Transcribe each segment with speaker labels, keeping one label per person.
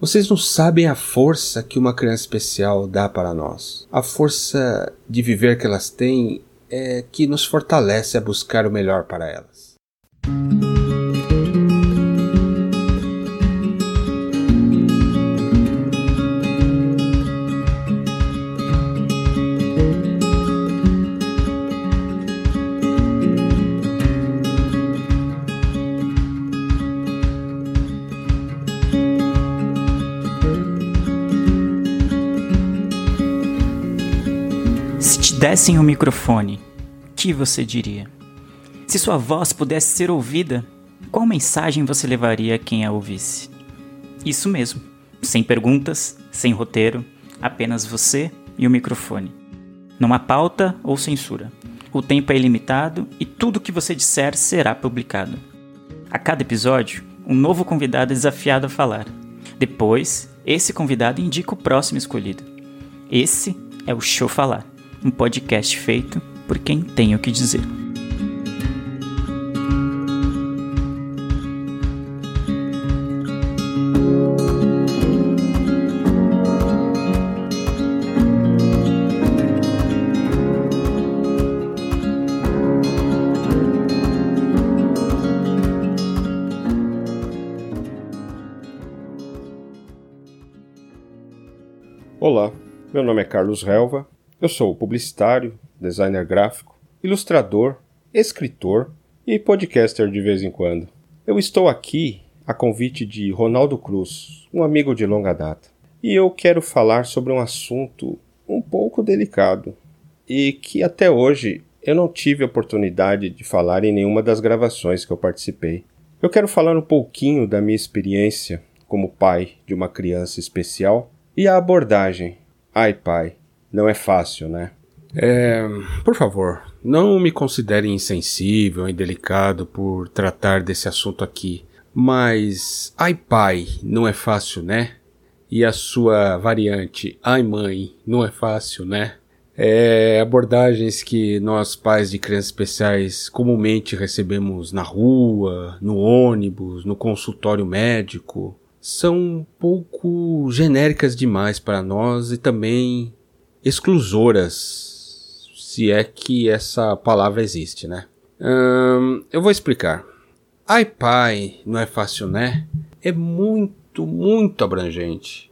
Speaker 1: Vocês não sabem a força que uma criança especial dá para nós. A força de viver que elas têm é que nos fortalece a buscar o melhor para elas.
Speaker 2: Dessem o microfone, que você diria? Se sua voz pudesse ser ouvida, qual mensagem você levaria a quem a ouvisse? Isso mesmo, sem perguntas, sem roteiro, apenas você e o microfone. Não há pauta ou censura. O tempo é ilimitado e tudo o que você disser será publicado. A cada episódio, um novo convidado é desafiado a falar. Depois, esse convidado indica o próximo escolhido. Esse é o Show Falar um podcast feito por quem tem o que dizer.
Speaker 1: Olá, meu nome é Carlos Relva eu sou publicitário, designer gráfico, ilustrador, escritor e podcaster de vez em quando. Eu estou aqui a convite de Ronaldo Cruz, um amigo de longa data, e eu quero falar sobre um assunto um pouco delicado e que até hoje eu não tive oportunidade de falar em nenhuma das gravações que eu participei. Eu quero falar um pouquinho da minha experiência como pai de uma criança especial e a abordagem. Ai, pai, não é fácil, né? É, por favor, não me considere insensível e delicado por tratar desse assunto aqui. Mas, ai pai, não é fácil, né? E a sua variante, ai mãe, não é fácil, né? É, abordagens que nós pais de crianças especiais comumente recebemos na rua, no ônibus, no consultório médico, são um pouco genéricas demais para nós e também exclusoras, se é que essa palavra existe, né? Hum, eu vou explicar. Pai, não é fácil, né? É muito, muito abrangente.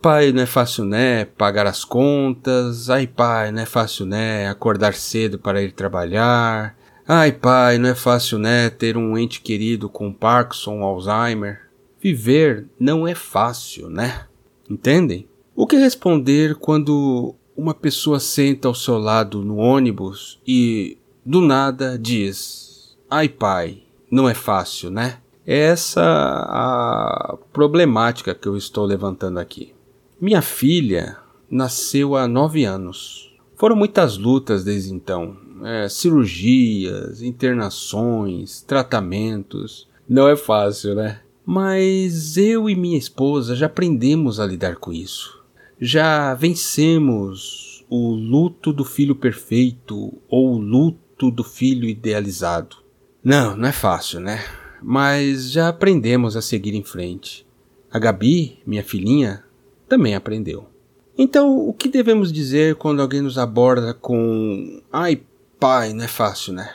Speaker 1: Pai, não é fácil, né? Pagar as contas. Pai, não é fácil, né? Acordar cedo para ir trabalhar. Ai pai, não é fácil, né? Ter um ente querido com Parkinson, Alzheimer. Viver não é fácil, né? Entendem? O que responder quando uma pessoa senta ao seu lado no ônibus e, do nada, diz: Ai, pai, não é fácil, né? Essa a problemática que eu estou levantando aqui. Minha filha nasceu há nove anos. Foram muitas lutas desde então. É, cirurgias, internações, tratamentos. Não é fácil, né? Mas eu e minha esposa já aprendemos a lidar com isso já vencemos o luto do filho perfeito ou o luto do filho idealizado. Não, não é fácil, né? Mas já aprendemos a seguir em frente. A Gabi, minha filhinha, também aprendeu. Então, o que devemos dizer quando alguém nos aborda com: Ai, pai, não é fácil, né?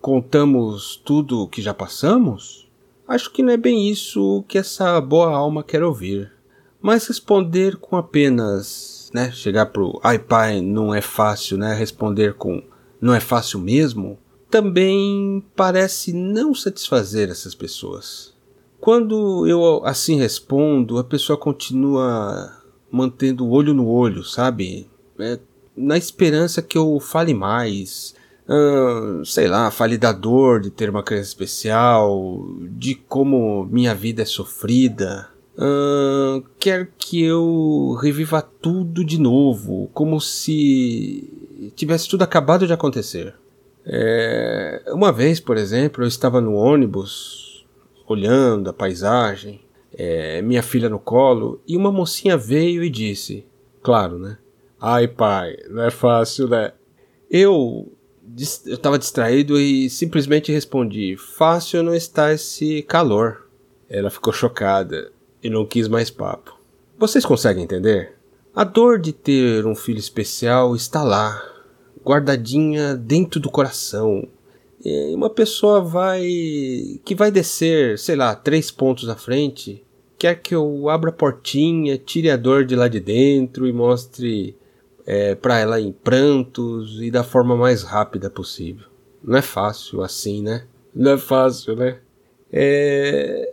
Speaker 1: Contamos tudo o que já passamos? Acho que não é bem isso que essa boa alma quer ouvir. Mas responder com apenas, né, chegar pro ai pai não é fácil, né, responder com não é fácil mesmo, também parece não satisfazer essas pessoas. Quando eu assim respondo, a pessoa continua mantendo o olho no olho, sabe? É, na esperança que eu fale mais, sei lá, fale da dor de ter uma criança especial, de como minha vida é sofrida, Uh, quer que eu reviva tudo de novo, como se tivesse tudo acabado de acontecer. É, uma vez, por exemplo, eu estava no ônibus, olhando a paisagem, é, minha filha no colo, e uma mocinha veio e disse, claro, né? Ai pai, não é fácil, né? Eu eu estava distraído e simplesmente respondi: Fácil não está esse calor. Ela ficou chocada e não quis mais papo. Vocês conseguem entender? A dor de ter um filho especial está lá, guardadinha dentro do coração. E uma pessoa vai. que vai descer, sei lá, três pontos à frente, quer que eu abra a portinha, tire a dor de lá de dentro e mostre é, para ela em prantos e da forma mais rápida possível. Não é fácil assim, né? Não é fácil, né? É,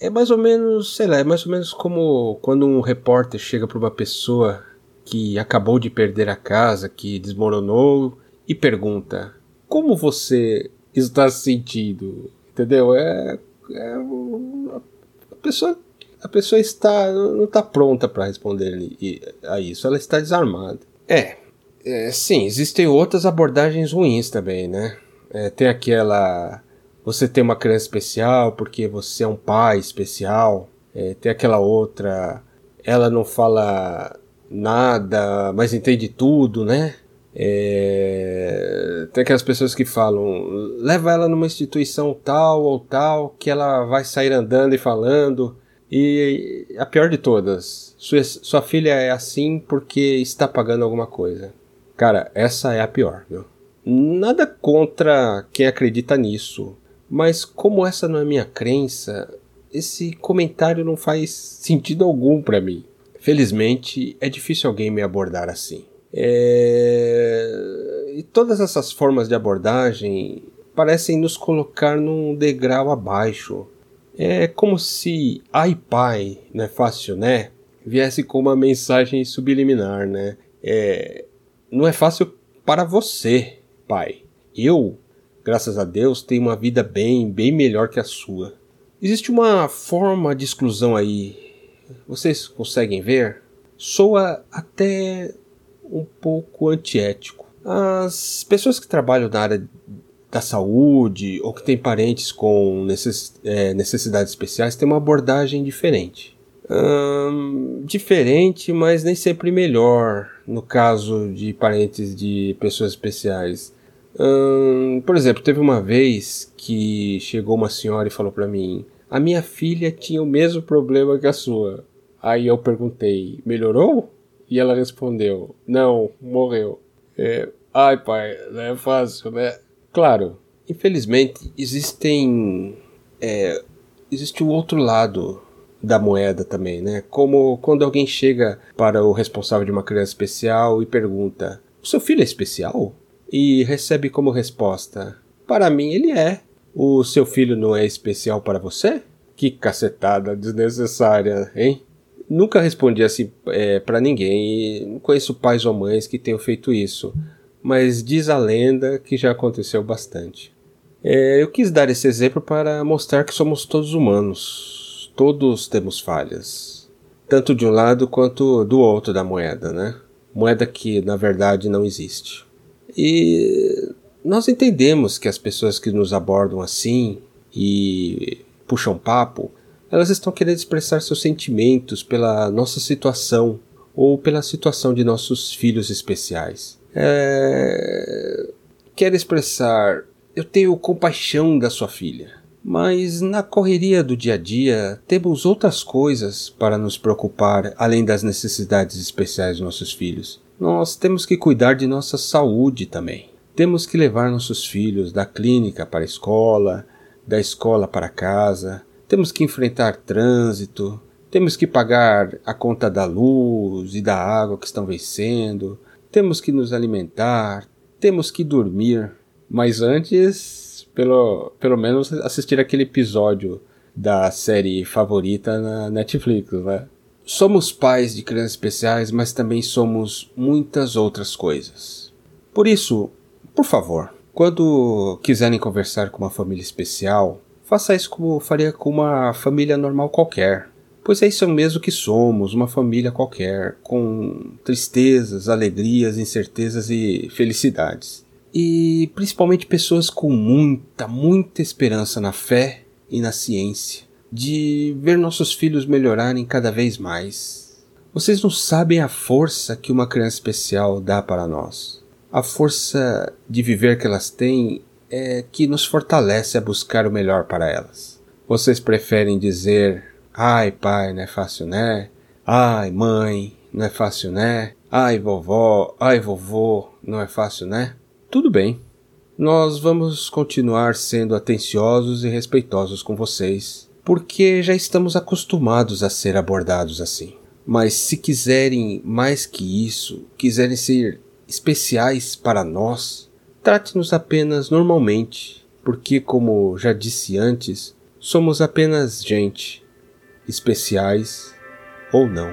Speaker 1: é mais ou menos, sei lá, é mais ou menos como quando um repórter chega para uma pessoa que acabou de perder a casa, que desmoronou e pergunta: Como você está se sentindo? Entendeu? É, é a pessoa a pessoa está não está pronta para responder a isso, ela está desarmada. É, é, sim, existem outras abordagens ruins também, né? É, tem aquela você tem uma criança especial porque você é um pai especial. É, tem aquela outra, ela não fala nada, mas entende tudo, né? É, tem aquelas pessoas que falam, leva ela numa instituição tal ou tal, que ela vai sair andando e falando. E a pior de todas, sua, sua filha é assim porque está pagando alguma coisa. Cara, essa é a pior, viu? Nada contra quem acredita nisso. Mas como essa não é minha crença, esse comentário não faz sentido algum para mim. Felizmente, é difícil alguém me abordar assim. É... E todas essas formas de abordagem parecem nos colocar num degrau abaixo. É como se ai pai, não é fácil, né? Viesse com uma mensagem subliminar, né? É... Não é fácil para você, pai. Eu graças a Deus, tem uma vida bem, bem melhor que a sua. Existe uma forma de exclusão aí. Vocês conseguem ver? Soa até um pouco antiético. As pessoas que trabalham na área da saúde ou que têm parentes com é, necessidades especiais têm uma abordagem diferente. Hum, diferente, mas nem sempre melhor no caso de parentes de pessoas especiais. Por exemplo, teve uma vez que chegou uma senhora e falou para mim: A minha filha tinha o mesmo problema que a sua. Aí eu perguntei: Melhorou? E ela respondeu: Não, morreu. É, ai, pai, não é fácil, né? Claro, infelizmente existem. É, existe o outro lado da moeda também, né? Como quando alguém chega para o responsável de uma criança especial e pergunta: O seu filho é especial? E recebe como resposta: Para mim ele é. O seu filho não é especial para você? Que cacetada desnecessária, hein? Nunca respondi assim é, para ninguém. Não conheço pais ou mães que tenham feito isso, mas diz a lenda que já aconteceu bastante. É, eu quis dar esse exemplo para mostrar que somos todos humanos. Todos temos falhas, tanto de um lado quanto do outro da moeda, né? Moeda que na verdade não existe. E nós entendemos que as pessoas que nos abordam assim e puxam papo, elas estão querendo expressar seus sentimentos pela nossa situação ou pela situação de nossos filhos especiais. É... Quer expressar, eu tenho compaixão da sua filha. Mas na correria do dia a dia temos outras coisas para nos preocupar além das necessidades especiais dos nossos filhos nós temos que cuidar de nossa saúde também. Temos que levar nossos filhos da clínica para a escola, da escola para casa, temos que enfrentar trânsito, temos que pagar a conta da luz e da água que estão vencendo, temos que nos alimentar, temos que dormir. Mas antes, pelo, pelo menos assistir aquele episódio da série favorita na Netflix, né? Somos pais de crianças especiais, mas também somos muitas outras coisas. Por isso, por favor, quando quiserem conversar com uma família especial, faça isso como faria com uma família normal qualquer. Pois é isso mesmo que somos, uma família qualquer, com tristezas, alegrias, incertezas e felicidades. E principalmente pessoas com muita, muita esperança na fé e na ciência de ver nossos filhos melhorarem cada vez mais. Vocês não sabem a força que uma criança especial dá para nós. A força de viver que elas têm é que nos fortalece a buscar o melhor para elas. Vocês preferem dizer, ai pai, não é fácil né? Ai, mãe, não é fácil, né? Ai, vovó, ai, vovô, não é fácil, né? Tudo bem. Nós vamos continuar sendo atenciosos e respeitosos com vocês, porque já estamos acostumados a ser abordados assim. Mas se quiserem mais que isso, quiserem ser especiais para nós, trate-nos apenas normalmente, porque, como já disse antes, somos apenas gente, especiais ou não.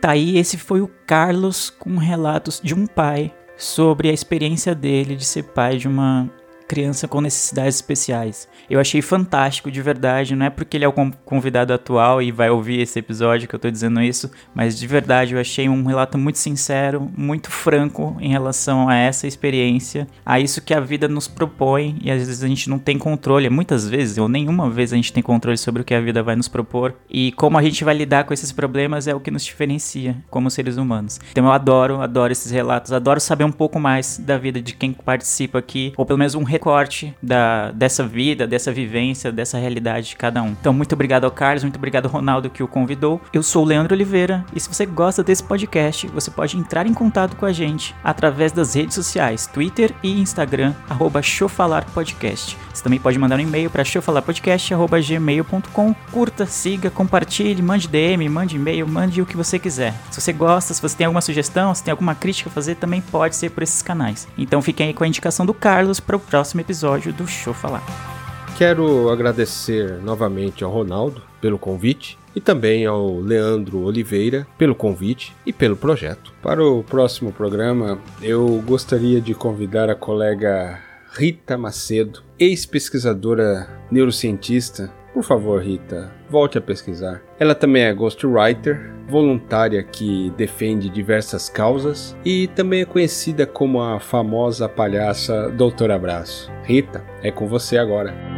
Speaker 2: Tá aí, esse foi o Carlos com relatos de um pai sobre a experiência dele de ser pai de uma criança com necessidades especiais. Eu achei fantástico, de verdade. Não é porque ele é o convidado atual e vai ouvir esse episódio que eu tô dizendo isso, mas de verdade eu achei um relato muito sincero, muito franco em relação a essa experiência, a isso que a vida nos propõe e às vezes a gente não tem controle. Muitas vezes, ou nenhuma vez, a gente tem controle sobre o que a vida vai nos propor e como a gente vai lidar com esses problemas é o que nos diferencia como seres humanos. Então eu adoro, adoro esses relatos, adoro saber um pouco mais da vida de quem participa aqui, ou pelo menos um recorte da, dessa vida, dessa vivência, dessa realidade de cada um. Então, muito obrigado ao Carlos, muito obrigado ao Ronaldo que o convidou. Eu sou o Leandro Oliveira e se você gosta desse podcast, você pode entrar em contato com a gente através das redes sociais, Twitter e Instagram, arroba Podcast. Você também pode mandar um e-mail para showfalarpodcast.gmail.com. Curta, siga, compartilhe, mande DM, mande e-mail, mande o que você quiser. Se você gosta, se você tem alguma sugestão, se tem alguma crítica a fazer, também pode ser por esses canais. Então fiquem aí com a indicação do Carlos para o próximo próximo episódio do Show Falar.
Speaker 1: Quero agradecer novamente ao Ronaldo pelo convite e também ao Leandro Oliveira pelo convite e pelo projeto. Para o próximo programa, eu gostaria de convidar a colega Rita Macedo, ex-pesquisadora neurocientista. Por favor, Rita, volte a pesquisar. Ela também é ghostwriter, voluntária que defende diversas causas e também é conhecida como a famosa palhaça Doutor Abraço. Rita, é com você agora.